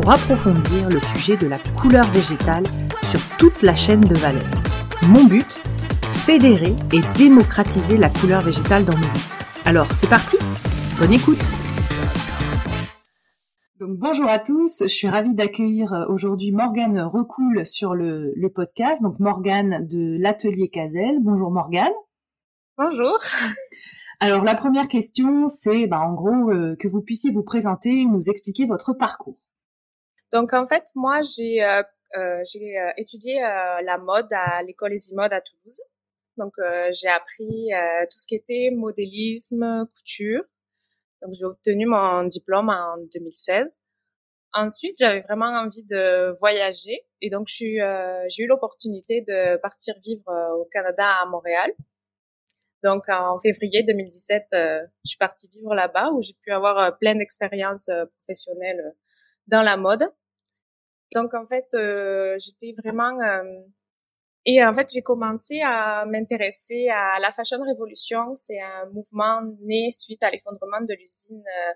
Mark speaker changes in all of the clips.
Speaker 1: pour approfondir le sujet de la couleur végétale sur toute la chaîne de valeur. Mon but Fédérer et démocratiser la couleur végétale dans nos vies. Alors, c'est parti Bonne écoute donc, bonjour à tous, je suis ravie d'accueillir euh, aujourd'hui Morgane Recoul sur le, podcast. Donc Morgane de l'atelier Casel. Bonjour Morgane.
Speaker 2: Bonjour.
Speaker 1: Alors la première question, c'est bah, en gros euh, que vous puissiez vous présenter, nous expliquer votre parcours.
Speaker 2: Donc en fait, moi j'ai euh, euh j'ai euh, étudié euh, la mode à l'école Esimode à Toulouse. Donc j'ai appris tout ce qui était modélisme, couture. Donc j'ai obtenu mon diplôme en 2016. Ensuite, j'avais vraiment envie de voyager et donc j'ai eu l'opportunité de partir vivre au Canada à Montréal. Donc en février 2017, je suis partie vivre là-bas où j'ai pu avoir plein d'expériences professionnelles dans la mode. Donc en fait, euh, j'étais vraiment euh, et en fait j'ai commencé à m'intéresser à la Fashion Revolution. C'est un mouvement né suite à l'effondrement de l'usine euh,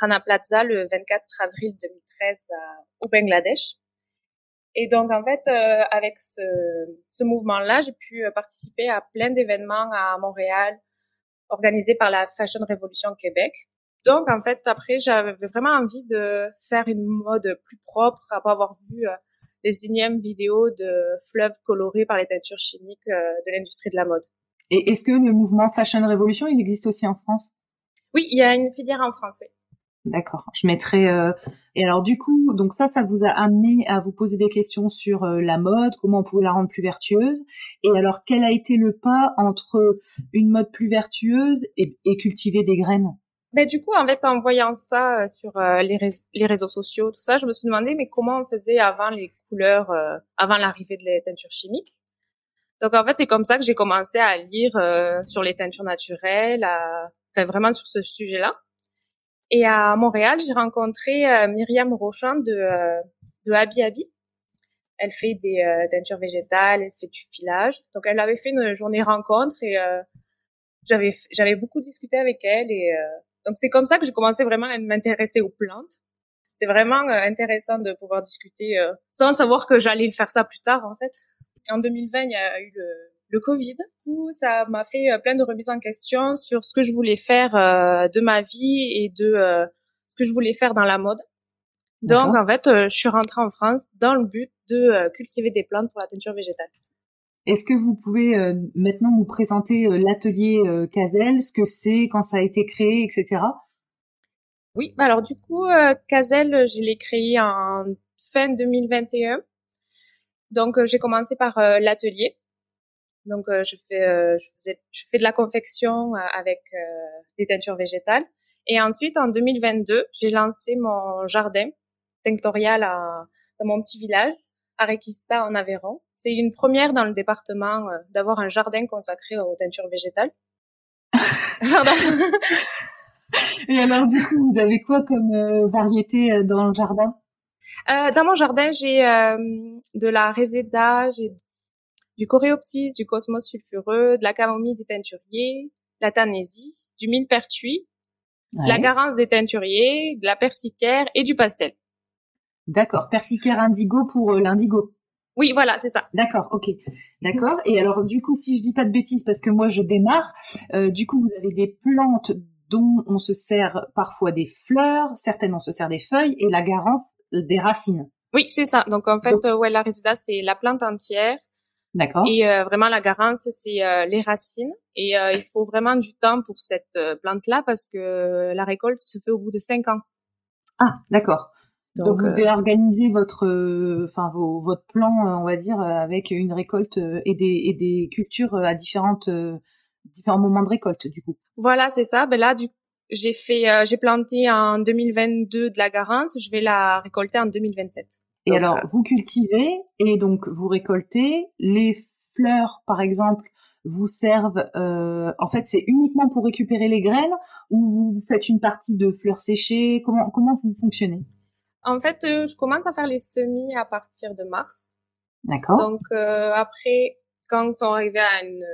Speaker 2: Rana Plaza le 24 avril 2013 au Bangladesh. Et donc en fait, avec ce, ce mouvement-là, j'ai pu participer à plein d'événements à Montréal organisés par la Fashion Revolution Québec. Donc, en fait, après, j'avais vraiment envie de faire une mode plus propre après avoir vu euh, des énièmes vidéos de fleuves colorés par les teintures chimiques euh, de l'industrie de la mode.
Speaker 1: Et est-ce que le mouvement Fashion Revolution, il existe aussi en France?
Speaker 2: Oui, il y a une filière en France, oui.
Speaker 1: D'accord. Je mettrai. Euh... Et alors du coup, donc ça, ça vous a amené à vous poser des questions sur euh, la mode, comment on pouvait la rendre plus vertueuse? Et alors, quel a été le pas entre une mode plus vertueuse et, et cultiver des graines?
Speaker 2: Ben, du coup, en fait, en voyant ça euh, sur euh, les, les, réseaux sociaux, tout ça, je me suis demandé, mais comment on faisait avant les couleurs, euh, avant l'arrivée de les teintures chimiques. Donc, en fait, c'est comme ça que j'ai commencé à lire sur les teintures naturelles, à, enfin, vraiment sur ce sujet-là. Et à Montréal, j'ai rencontré Myriam Rochon de, de Abi Abi. Elle fait des teintures végétales, elle fait du filage. Donc, elle avait fait une journée rencontre et j'avais j'avais beaucoup discuté avec elle et donc c'est comme ça que j'ai commencé vraiment à m'intéresser aux plantes. C'était vraiment euh, intéressant de pouvoir discuter euh, sans savoir que j'allais faire ça plus tard en fait. En 2020, il y a eu le, le Covid. Coup, ça m'a fait euh, plein de remises en question sur ce que je voulais faire de ma vie et de ce que je voulais faire dans la mode. Donc en fait, je suis rentrée en France dans le but de cultiver des plantes pour la teinture végétale.
Speaker 1: Est-ce que vous pouvez euh, maintenant nous présenter euh, l'atelier euh, Cazel, ce que c'est, quand ça a été créé, etc.
Speaker 2: Oui, bah alors du coup, Cazel, je l'ai créé en fin 2021. Donc j'ai commencé par l'atelier. Donc je fais je, fais de la confection avec des teintures végétales. Et ensuite en 2022, j'ai lancé mon jardin tinctorial dans mon petit village Arequista en Aveyron. C'est une première dans le département euh, d'avoir un jardin consacré aux teintures végétales.
Speaker 1: Et alors du coup, vous avez quoi comme euh, variété euh, dans le jardin?
Speaker 2: Dans mon jardin, j'ai de la réséda, j'ai du coréopsis, du cosmos sulfureux, de la camomille des teinturiers, la tanésie, du millepertuis, de la garance des teinturiers, de la persicaire et du pastel.
Speaker 1: D'accord. Persicaire indigo pour euh, l'indigo.
Speaker 2: Oui, voilà, c'est ça.
Speaker 1: D'accord, ok. D'accord. Et alors, du coup, si je dis pas de bêtises, parce que moi je démarre, euh, du coup, vous avez des plantes dont on se sert parfois des fleurs, certaines on se sert des feuilles, et la garance des racines.
Speaker 2: Oui, c'est ça. Donc en fait, ouais, la résida c'est la plante entière.
Speaker 1: D'accord.
Speaker 2: Et euh, vraiment la garance c'est les racines. Et il faut vraiment du temps pour cette plante-là parce que la récolte se fait au bout de cinq ans.
Speaker 1: Ah, d'accord. Donc, vous euh, devez organiser votre, euh, enfin vos, votre plan, euh, on va dire, avec une récolte et des, et des cultures à différentes, différents moments de récolte, du coup.
Speaker 2: Voilà, c'est ça. Ben là, du, J'ai fait, euh, j'ai planté en 2022 de la garance. Je vais la récolter en 2027.
Speaker 1: Et alors, vous cultivez et donc vous récoltez les fleurs, par exemple, vous servent. Euh, en fait, c'est uniquement pour récupérer les graines ou vous faites une partie de fleurs séchées? Comment comment vous fonctionnez?
Speaker 2: En fait, euh, je commence à faire les semis à partir de mars.
Speaker 1: D'accord.
Speaker 2: Donc euh, après, quand ils sont arrivés à une,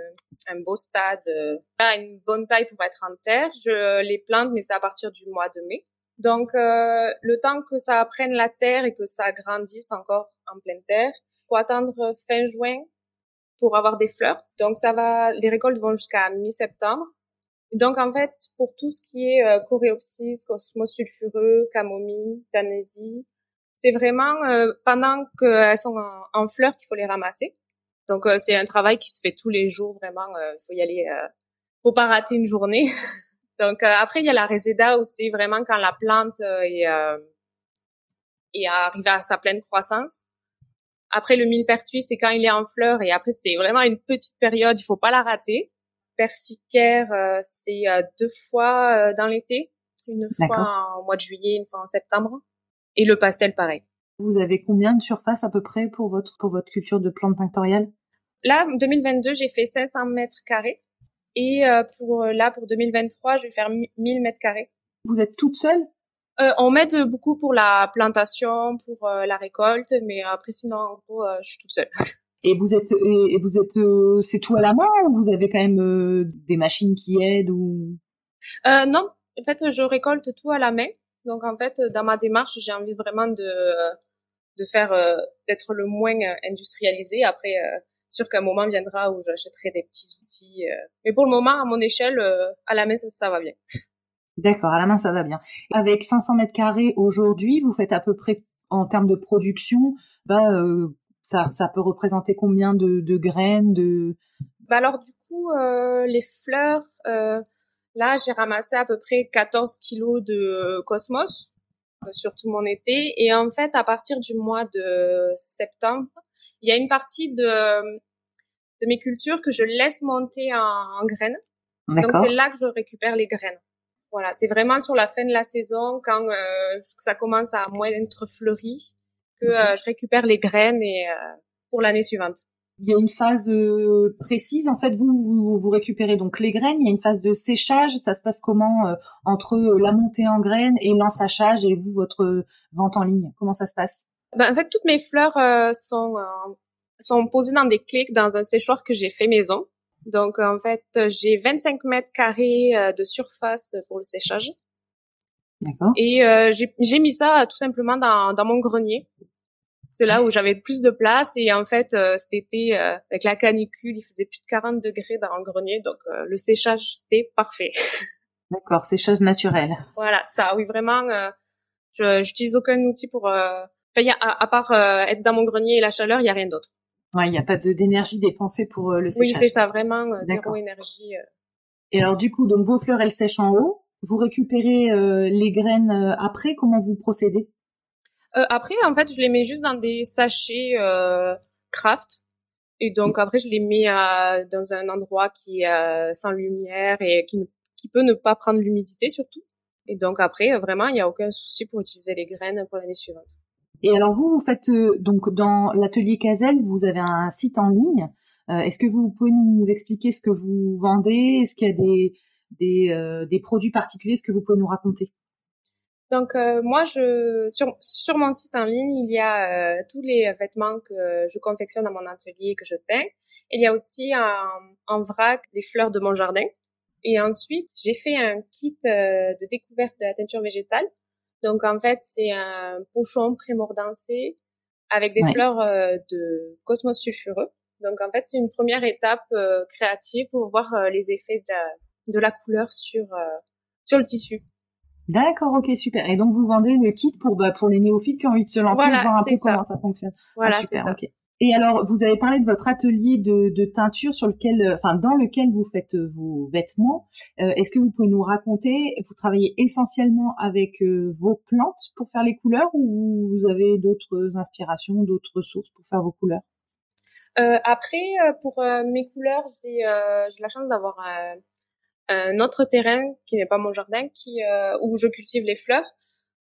Speaker 2: un beau stade, euh, à une bonne taille pour être en terre, je les plante, mais c'est à partir du mois de mai. Donc euh, le temps que ça prenne la terre et que ça grandisse encore en pleine terre, faut attendre fin juin pour avoir des fleurs. Donc ça va, les récoltes vont jusqu'à mi-septembre. Donc en fait, pour tout ce qui est euh, coréopsis, cosmos sulfureux, camomille, tanésie, c'est vraiment euh, pendant qu'elles sont en, fleurs qu'il faut les ramasser. Donc euh, c'est un travail qui se fait tous les jours vraiment. Il euh, faut y aller, euh, faut pas rater une journée. Donc après il y a la réséda aussi vraiment quand la plante est est arrivée à sa pleine croissance. Après le millepertuis c'est quand il est en fleurs et après c'est vraiment une petite période, il faut pas la rater. Persicaire c'est deux fois dans l'été, une fois en mois de juillet, une fois en septembre. Et le pastel pareil.
Speaker 1: Vous avez combien de surface à peu près pour votre pour votre culture de plantes tinctoriales
Speaker 2: Là, 2022, j'ai fait 500 mètres carrés. Et euh, pour euh, là, pour 2023, je vais faire 1000 mètres carrés.
Speaker 1: Vous êtes toute seule?
Speaker 2: Euh, On m'aide beaucoup pour la plantation, pour euh, la récolte, mais après sinon, en gros, je suis toute seule.
Speaker 1: Et vous êtes et vous êtes c'est tout à la main ou vous avez quand même des machines qui aident ou?
Speaker 2: Non, en fait, je récolte tout à la main. Donc en fait, dans ma démarche, j'ai envie vraiment de de faire euh, d'être le moins euh, industrialisé. Après, euh, sûr qu'un moment viendra où j'achèterai des petits outils. mais pour le moment, à mon échelle, à la main, ça, ça va bien.
Speaker 1: D'accord, à la main, ça va bien. Avec 500 mètres carrés aujourd'hui, vous faites à peu près en termes de production, bah, euh, ça, ça peut représenter combien de, de graines de
Speaker 2: bah alors du coup, euh, les fleurs, euh, là j'ai ramassé à peu près 14 kilos de cosmos sur tout mon été. Et en fait, à partir du mois de septembre, il y a une partie de, de mes cultures que je laisse monter en, graines. Donc c'est là que je récupère les graines. Voilà, c'est vraiment sur la fin de la saison, quand euh, ça commence à moins être fleuri, que euh, je récupère les graines et euh, pour l'année suivante
Speaker 1: il y a une phase euh, précise. En fait, vous, vous, récupérez donc les graines. Il y a une phase de séchage. Ça se passe comment euh, entre la montée en graines et l'ensachage et vous votre vente en ligne? Comment ça se passe?
Speaker 2: Ben, En fait, toutes mes fleurs sont sont posées dans des clics dans un séchoir que j'ai fait maison. Donc, en fait, j'ai 25 mètres carrés de surface pour le séchage.
Speaker 1: D'accord.
Speaker 2: Et j'ai mis ça tout simplement dans, dans mon grenier c'est là où j'avais plus de place et en fait euh, cet été euh, avec la canicule il faisait plus de 40 degrés dans le grenier donc euh, le séchage c'était parfait.
Speaker 1: D'accord, séchage naturel.
Speaker 2: Voilà, ça oui vraiment je j'utilise aucun outil pour enfin, y a, à, part être dans mon grenier et la chaleur, il y a rien d'autre.
Speaker 1: Ouais, il n'y a pas d'énergie dépensée pour le séchage.
Speaker 2: Oui, c'est ça vraiment zéro énergie.
Speaker 1: Et alors du coup, donc vos fleurs elles sèchent en haut, vous récupérez les graines après, comment vous procédez?
Speaker 2: Euh, après, en fait, je les mets juste dans des sachets euh, craft. Et donc après, je les mets euh, dans un endroit qui est euh, sans lumière et qui, qui peut ne pas prendre l'humidité surtout. Et donc après, vraiment, il n'y a aucun souci pour utiliser les graines pour l'année suivante.
Speaker 1: Et alors vous, vous faites donc dans l'atelier Cazel, vous avez un site en ligne. Est-ce que vous pouvez nous expliquer ce que vous vendez? Est-ce qu'il y a des des, des produits particuliers? Ce que vous pouvez nous raconter?
Speaker 2: Donc euh, moi, je sur sur mon site en ligne, il y a euh, tous les vêtements que je confectionne dans mon atelier et que je teins. Il y a aussi en, vrac les fleurs de mon jardin. Et ensuite, j'ai fait un kit euh, de découverte de la teinture végétale. Donc en fait, c'est un pochon prémordancé avec des fleurs de cosmos sulfureux. Donc en fait, c'est une première étape créative pour voir les effets de, de la couleur sur sur le tissu.
Speaker 1: D'accord, ok, super. Et donc vous vendez le kit pour bah, pour les néophytes qui ont envie de se lancer,
Speaker 2: voilà,
Speaker 1: voir un peu
Speaker 2: ça.
Speaker 1: comment ça fonctionne.
Speaker 2: Voilà, ah, c'est ça.
Speaker 1: Et alors, vous avez parlé de votre atelier de, de teinture sur lequel, euh, enfin, dans lequel vous faites euh, vos vêtements. Euh, Est-ce que vous pouvez nous raconter Vous travaillez essentiellement avec euh, vos plantes pour faire les couleurs, ou vous avez d'autres inspirations, d'autres sources pour faire vos couleurs?
Speaker 2: Euh, Après, pour mes couleurs, j'ai la chance d'avoir un, un autre terrain qui n'est pas mon jardin, qui où je cultive les fleurs,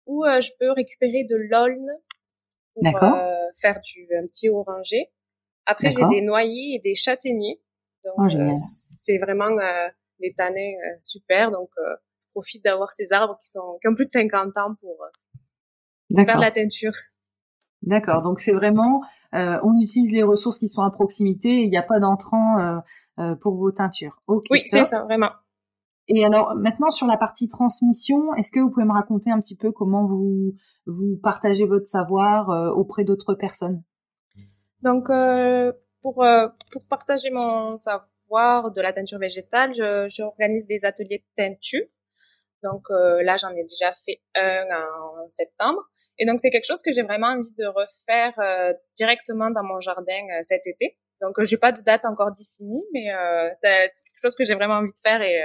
Speaker 2: où je peux récupérer de l'aulne pour faire du un petit oranger. Après, j'ai des noyers et des châtaigniers. Donc, oh, c'est vraiment des tanins super. Donc, profite d'avoir ces arbres qui sont qui ont plus de 50 ans pour faire la teinture.
Speaker 1: D'accord. Donc c'est vraiment, euh, on utilise les ressources qui sont à proximité. Il n'y a pas d'entrant euh, euh, pour vos teintures.
Speaker 2: oui, c'est ça, vraiment.
Speaker 1: Et alors maintenant sur la partie transmission, est-ce que vous pouvez me raconter un petit peu comment vous vous partagez votre savoir auprès d'autres personnes?
Speaker 2: Donc pour pour partager mon savoir de la teinture végétale, j'organise des ateliers de teinture. Donc là, j'en ai déjà fait un en septembre. Et donc c'est quelque chose que j'ai vraiment envie de refaire euh, directement dans mon jardin euh, cet été. Donc euh, j'ai pas de date encore définie, mais c'est quelque chose que j'ai vraiment envie de faire et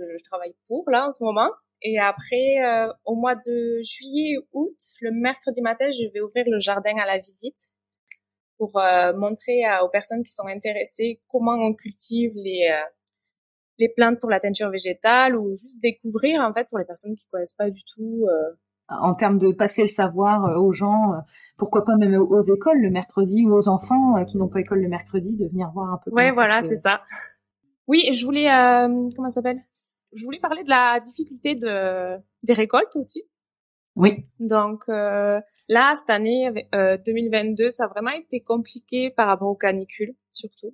Speaker 2: que je, travaille pour là en ce moment. Et après, au mois de juillet août, le mercredi matin, je vais ouvrir le jardin à la visite pour montrer aux personnes qui sont intéressées comment on cultive les les plantes pour la teinture végétale ou juste découvrir en fait pour les personnes qui connaissent pas du tout
Speaker 1: en termes de passer le savoir euh, aux gens, euh, pourquoi pas même aux écoles le mercredi ou aux enfants euh, qui n'ont pas école le mercredi de venir voir un peu.
Speaker 2: Ouais, voilà, c'est ça. Oui, je voulais euh, comment s'appelle? Je voulais parler de la difficulté de des récoltes aussi.
Speaker 1: Oui.
Speaker 2: Donc euh, là, cette année, euh, 2022, ça a vraiment été compliqué par rapport aux canicules, surtout,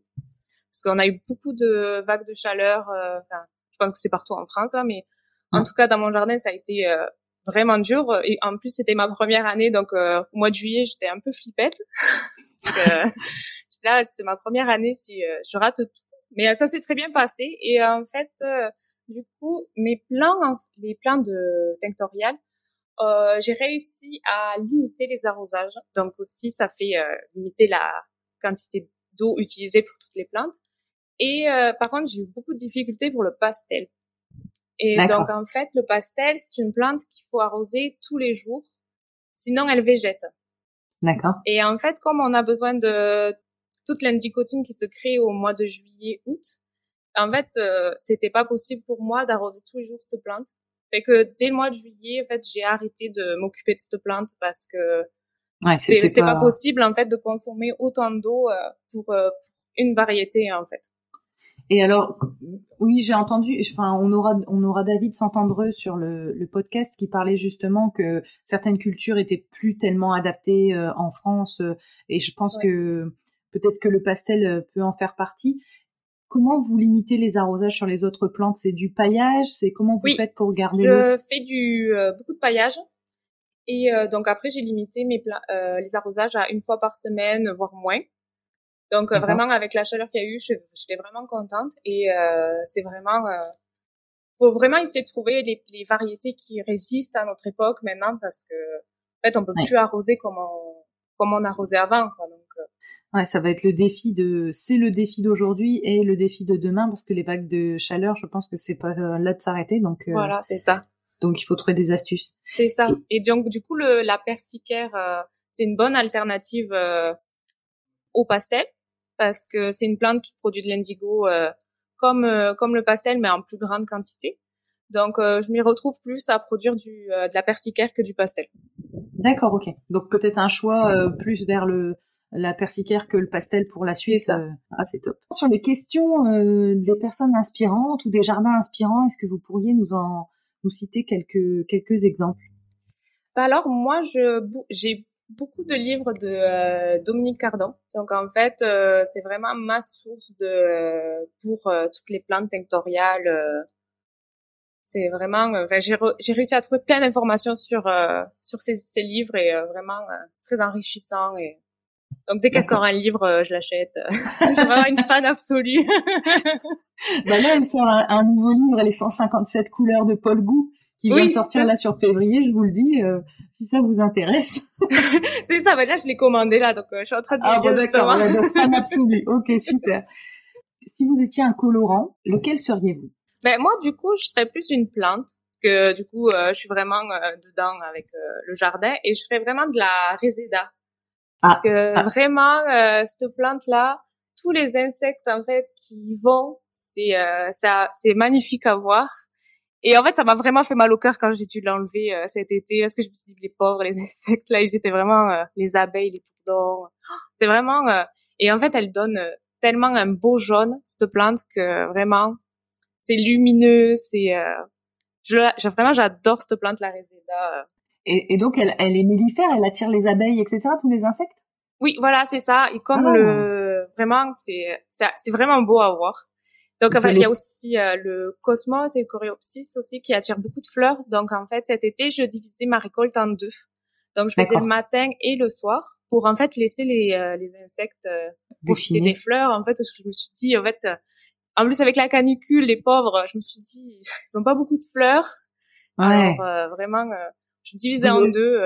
Speaker 2: parce qu'on a eu beaucoup de vagues de chaleur. Enfin, je pense que c'est partout en France là, mais en tout cas dans mon jardin, ça a été vraiment dur. Et en plus, c'était ma première année, donc euh, au mois de juillet, j'étais un peu flippette. parce que là, c'est ma première année si euh, je rate tout. Mais euh, ça s'est très bien passé. Et en fait, du coup, mes plans, les plans de tinctorial, j'ai réussi à limiter les arrosages. Donc aussi, ça fait limiter la quantité d'eau utilisée pour toutes les plantes. Et par contre, j'ai eu beaucoup de difficultés pour le pastel. Et donc, en fait, le pastel, c'est une plante qu'il faut arroser tous les jours. Sinon, elle végète.
Speaker 1: D'accord.
Speaker 2: Et en fait, comme on a besoin de toute l'indicotine qui se crée au mois de juillet, août, en fait, euh, c'était pas possible pour moi d'arroser tous les jours cette plante. Fait que dès le mois de juillet, en fait, j'ai arrêté de m'occuper de cette plante parce que ouais, c'était pas... possible, en fait, de consommer autant d'eau euh, pour, euh, pour une variété, en fait.
Speaker 1: Et alors, oui, j'ai entendu. Enfin, on aura, on aura David s'entendre sur le, le, podcast qui parlait justement que certaines cultures étaient plus tellement adaptées euh, en France. Euh, et je pense que peut-être que le pastel euh, peut en faire partie. Comment vous limitez les arrosages sur les autres plantes? C'est du paillage? C'est comment vous faites pour garder
Speaker 2: Je fais du beaucoup de paillage. Et donc après, j'ai limité mes les arrosages à une fois par semaine, voire moins. Donc euh, vraiment avec la chaleur qu'il y a eu, j'étais vraiment contente et euh, c'est vraiment euh, faut vraiment essayer de trouver les, les, variétés qui résistent à notre époque maintenant parce que en fait on peut plus arroser comme on comme on arrosait avant quoi donc
Speaker 1: euh. Ouais ça va être le défi de c'est le défi d'aujourd'hui et le défi de demain parce que les vagues de chaleur je pense que c'est pas là de s'arrêter donc
Speaker 2: voilà c'est ça
Speaker 1: donc il faut trouver des astuces
Speaker 2: c'est ça et, donc du coup le, la persicaire c'est une bonne alternative au pastel parce que c'est une plante qui produit de l'indigo euh, comme euh, comme le pastel mais en plus grande quantité. Donc euh, je m'y retrouve plus à produire du de la persicaire que du pastel.
Speaker 1: D'accord, ok. Donc peut-être un choix plus vers le la persicaire que le pastel pour la suite.
Speaker 2: Ça.
Speaker 1: ah, c'est top. Sur les questions des personnes inspirantes ou des jardins inspirants, est-ce que vous pourriez nous en nous citer quelques quelques exemples?
Speaker 2: Bah alors moi je j'ai beaucoup de livres de euh, Dominique Cardon. Donc en fait, euh, c'est vraiment ma source de pour euh, toutes les plantes tinctoriales. c'est vraiment, enfin, j'ai, j'ai réussi à trouver plein d'informations sur sur ces, ces, livres et vraiment c'est très enrichissant et donc dès qu'elle sort un livre, je l'achète. je suis vraiment une fan absolue.
Speaker 1: bah là, elle sort un, un, nouveau livre, les 157 couleurs de Paul Gou qui vient de sortir là sur février, je vous le dis, euh, si ça vous intéresse.
Speaker 2: c'est ça, bah là je l'ai commandé là, donc euh, je suis en train de ah,
Speaker 1: bon, d'accord, fan absolu. Ok, super. Si vous étiez un colorant, lequel seriez-vous?
Speaker 2: Ben moi, du coup, je serais plus une plante que du coup, euh, je suis vraiment dedans avec le jardin et je serais vraiment de la résida. Ah, Parce que ah. vraiment, cette plante là, tous les insectes en fait qui vont, c'est euh, ça, c'est magnifique à voir. Et en fait, ça m'a vraiment fait mal au cœur quand j'ai dû l'enlever euh, cet été parce que je me suis dit les pauvres les insectes là, ils étaient vraiment euh, les abeilles, les bourdons. C'est vraiment et en fait, elle donne tellement un beau jaune cette plante que vraiment c'est lumineux, c'est je, vraiment j'adore cette plante la résida.
Speaker 1: Et, et, donc elle, elle est mellifère, elle attire les abeilles, etc. Tous les insectes?
Speaker 2: Oui, voilà, c'est ça. Et comme ah. le vraiment, c'est c'est vraiment beau à voir. Donc en fait, il y a aussi euh, le cosmos et le coréopsis aussi qui attirent beaucoup de fleurs. Donc en fait, cet été, je divisais ma récolte en deux. Donc je faisais le matin et le soir pour en fait laisser les euh, les insectes euh, profiter des fleurs en fait parce que je me suis dit en fait en plus avec la canicule les pauvres, je me suis dit ils ont pas beaucoup de fleurs. Alors vraiment je divisais en deux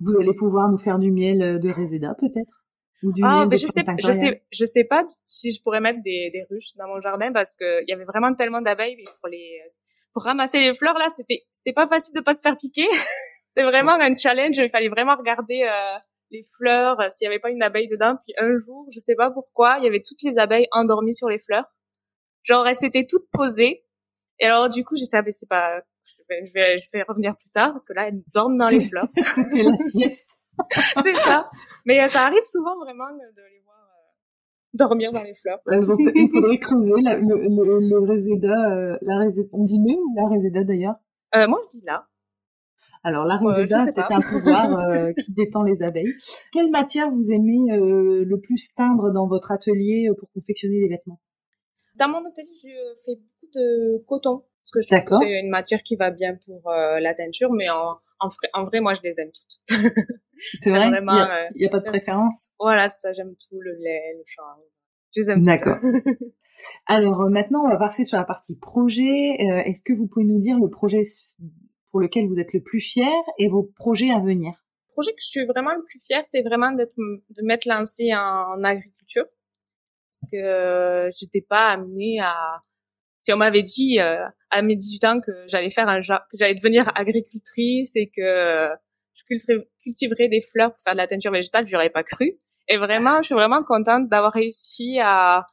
Speaker 1: vous allez pouvoir nous faire du miel euh, de Reseda peut-être
Speaker 2: ou du ah, miel je sais, je sais, je sais pas si je pourrais mettre des, des ruches dans mon jardin parce que il y avait vraiment tellement d'abeilles pour les pour ramasser les fleurs là, c'était c'était pas facile de pas se faire piquer. c'était vraiment un challenge. Il fallait vraiment regarder euh, les fleurs euh, s'il y avait pas une abeille dedans. Puis un jour, je sais pas pourquoi, il y avait toutes les abeilles endormies sur les fleurs. Genre elles s'étaient toutes posées. Et alors du coup, j'étais ah, c'est pas je vais, je vais, je vais revenir plus tard parce que là, elles dorment dans les fleurs.
Speaker 1: c'est la sieste.
Speaker 2: c'est ça. Mais euh, ça arrive souvent vraiment de les voir euh, dormir dans les fleurs.
Speaker 1: il faudrait creuser la, le, le, le réséda, euh, la réséda, on dit mieux ou la réséda d'ailleurs?
Speaker 2: Euh, Moi, je dis là.
Speaker 1: Alors la réséda, c'est un pouvoir qui détend les abeilles. Quelle matière vous aimez le plus teindre dans votre atelier pour confectionner des vêtements?
Speaker 2: Dans mon atelier, je fais beaucoup de coton parce que je trouve que c'est une matière qui va bien pour euh, la teinture, mais en, en, vrai, en vrai, moi, je les aime toutes.
Speaker 1: c'est vrai, il n'y a, euh, a, pas de préférence?
Speaker 2: Voilà, ça, j'aime tout, le lait, le chanvre. Je les aime
Speaker 1: D'accord. Alors euh, maintenant, on va passer sur la partie projet. Est-ce que vous pouvez nous dire le projet pour lequel vous êtes le plus fier et vos projets à venir?
Speaker 2: Le projet que je suis vraiment le plus fier, c'est vraiment de m'être lancée en, agriculture parce que j'étais pas amenée à si on m'avait dit euh, à mes 18 ans que j'allais faire un que j'allais devenir agricultrice et que je cultiverais des fleurs pour faire de la teinture végétale, j'aurais pas cru. Et vraiment, je suis vraiment contente d'avoir réussi à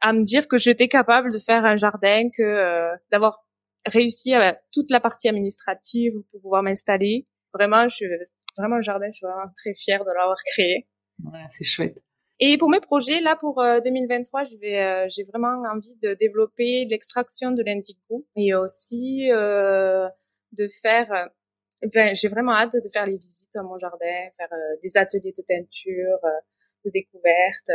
Speaker 2: à me dire que j'étais capable de faire un jardin, que euh, d'avoir réussi à toute la partie administrative pour pouvoir m'installer. Vraiment, je vraiment le jardin, je suis vraiment très fière de l'avoir créé.
Speaker 1: Ouais, c'est chouette.
Speaker 2: Et pour mes projets, là, pour 2023, euh, je vais, euh, j'ai vraiment envie de développer l'extraction de l'indigo et aussi euh, de faire. Enfin, j'ai vraiment hâte de faire les visites à mon jardin, faire des ateliers de teinture, de découverte.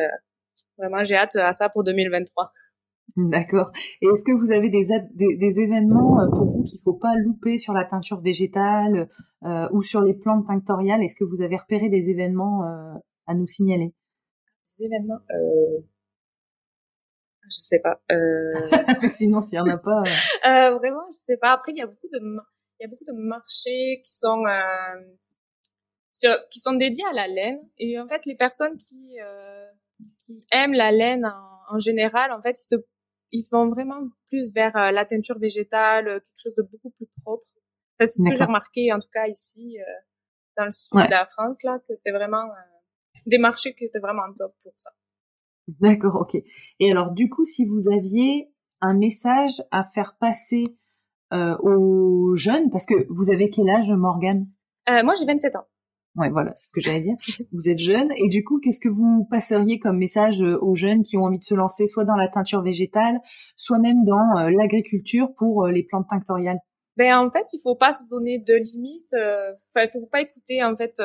Speaker 2: Vraiment, j'ai hâte à ça pour 2023.
Speaker 1: D'accord. Et est-ce que vous avez des, des, des événements pour vous qu'il faut pas louper sur la teinture végétale ou sur les plantes tinctoriales? Est-ce que vous avez repéré des événements à nous signaler?
Speaker 2: Événements euh... Je sais pas. Euh...
Speaker 1: Sinon, s'il y en a pas.
Speaker 2: Euh... euh vraiment, je sais pas. Après, il y a beaucoup de, il y a beaucoup de marchés qui sont, qui sont dédiés à la laine. Et en fait, les personnes qui, qui aiment la laine en, en, général, en fait, ils se, ils vont vraiment plus vers la teinture végétale, quelque chose de beaucoup plus propre. C'est ce que j'ai remarqué, en tout cas ici, dans le sud de la France, là, que c'était vraiment des marchés qui étaient vraiment top pour ça.
Speaker 1: D'accord, ok. Et alors, du coup, si vous aviez un message à faire passer euh, aux jeunes, parce que vous avez quel âge, Morgane?
Speaker 2: Euh, Moi, j'ai 27 ans.
Speaker 1: Ouais, voilà, c'est ce que j'allais dire. vous êtes jeune, et du coup, qu'est-ce que vous passeriez comme message euh, aux jeunes qui ont envie de se lancer soit dans la teinture végétale, soit même dans euh, l'agriculture pour les plantes tinctoriales?
Speaker 2: Ben, en fait, il faut pas se donner de limites. Enfin, il faut pas écouter en fait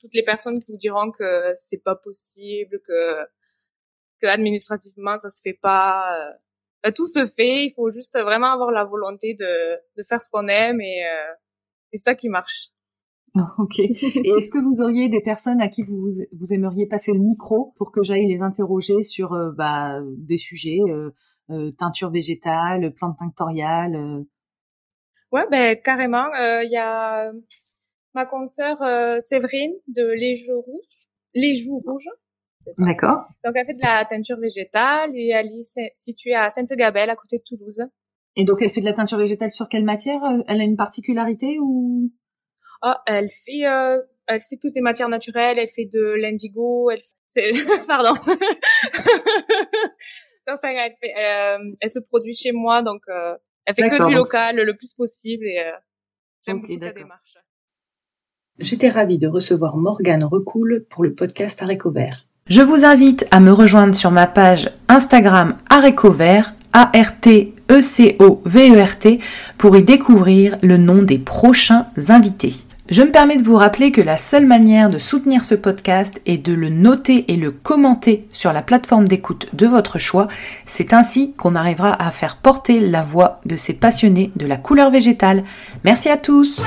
Speaker 2: toutes les personnes qui vous diront que c'est pas possible, que que administrativement ça se fait pas. Euh, tout se fait, il faut juste vraiment avoir la volonté de de faire ce qu'on aime et euh, c'est ça qui marche.
Speaker 1: Ok. Et est-ce que vous auriez des personnes à qui vous, vous aimeriez passer le micro pour que j'aille les interroger sur euh, bah, des sujets, euh, teinture végétale, plantes tinctoriales
Speaker 2: Ouais, ben carrément. Il y a ma consoeur euh, Séverine de Les Joues Rouges. Les Joues Rouges.
Speaker 1: D'accord.
Speaker 2: Donc, elle fait de la teinture végétale et elle est située à Sainte-Gabelle, à côté de Toulouse.
Speaker 1: Et donc, elle fait de la teinture végétale sur quelle matière Elle a une particularité ou?
Speaker 2: Ah, elle fait, euh, elle fait plus des matières naturelles. Elle fait de l'indigo. Elle fait... pardon. enfin, elle, fait, euh, elle se produit chez moi, donc euh, elle fait que du local le plus possible et euh, j'aime beaucoup sa démarche.
Speaker 1: J'étais ravie de recevoir Morgane Recoul pour le podcast Aréco Vert. Je vous invite à me rejoindre sur ma page Instagram Aréco Vert, A-R-T-E-C-O-V-E-R-T, pour y découvrir le nom des prochains invités. Je me permets de vous rappeler que la seule manière de soutenir ce podcast est de le noter et le commenter sur la plateforme d'écoute de votre choix. C'est ainsi qu'on arrivera à faire porter la voix de ces passionnés de la couleur végétale. Merci à tous!